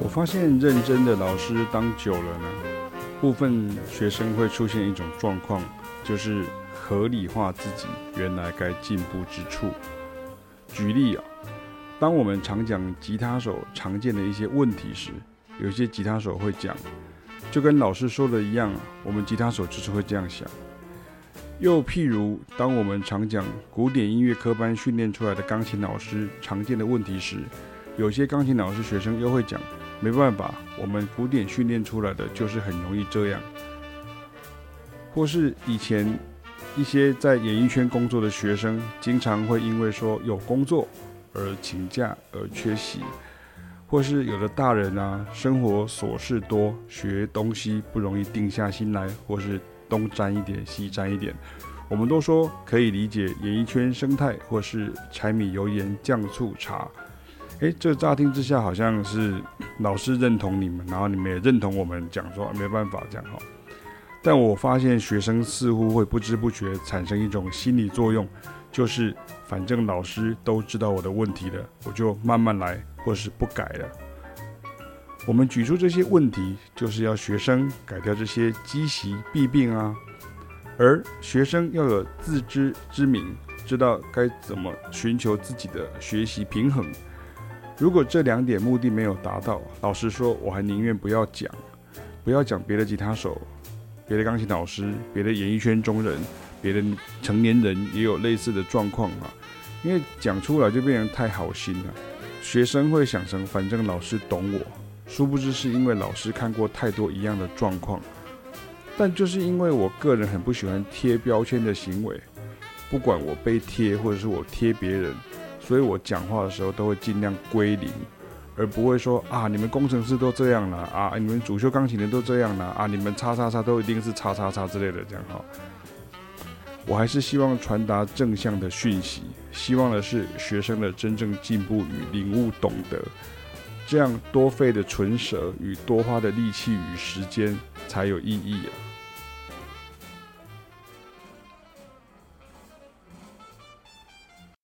我发现认真的老师当久了呢，部分学生会出现一种状况，就是合理化自己原来该进步之处。举例啊，当我们常讲吉他手常见的一些问题时，有些吉他手会讲，就跟老师说的一样，我们吉他手就是会这样想。又譬如，当我们常讲古典音乐科班训练出来的钢琴老师常见的问题时，有些钢琴老师学生又会讲，没办法，我们古典训练出来的就是很容易这样。或是以前一些在演艺圈工作的学生，经常会因为说有工作而请假而缺席。或是有的大人啊，生活琐事多，学东西不容易定下心来，或是东沾一点西沾一点，我们都说可以理解演艺圈生态，或是柴米油盐酱醋茶。诶，这乍听之下好像是老师认同你们，然后你们也认同我们讲说没办法这样哈。但我发现学生似乎会不知不觉产生一种心理作用。就是，反正老师都知道我的问题了，我就慢慢来，或是不改了。我们举出这些问题，就是要学生改掉这些积习弊病啊。而学生要有自知之明，知道该怎么寻求自己的学习平衡。如果这两点目的没有达到，老实说，我还宁愿不要讲，不要讲别的吉他手、别的钢琴老师、别的演艺圈中人。别的成年人也有类似的状况啊，因为讲出来就变成太好心了，学生会想成反正老师懂我，殊不知是因为老师看过太多一样的状况。但就是因为我个人很不喜欢贴标签的行为，不管我被贴或者是我贴别人，所以我讲话的时候都会尽量归零，而不会说啊，你们工程师都这样了啊，你们主修钢琴的都这样了啊，你们叉叉叉都一定是叉叉叉之类的这样哈。我还是希望传达正向的讯息，希望的是学生的真正进步与领悟懂得，这样多费的唇舌与多花的力气与时间才有意义啊。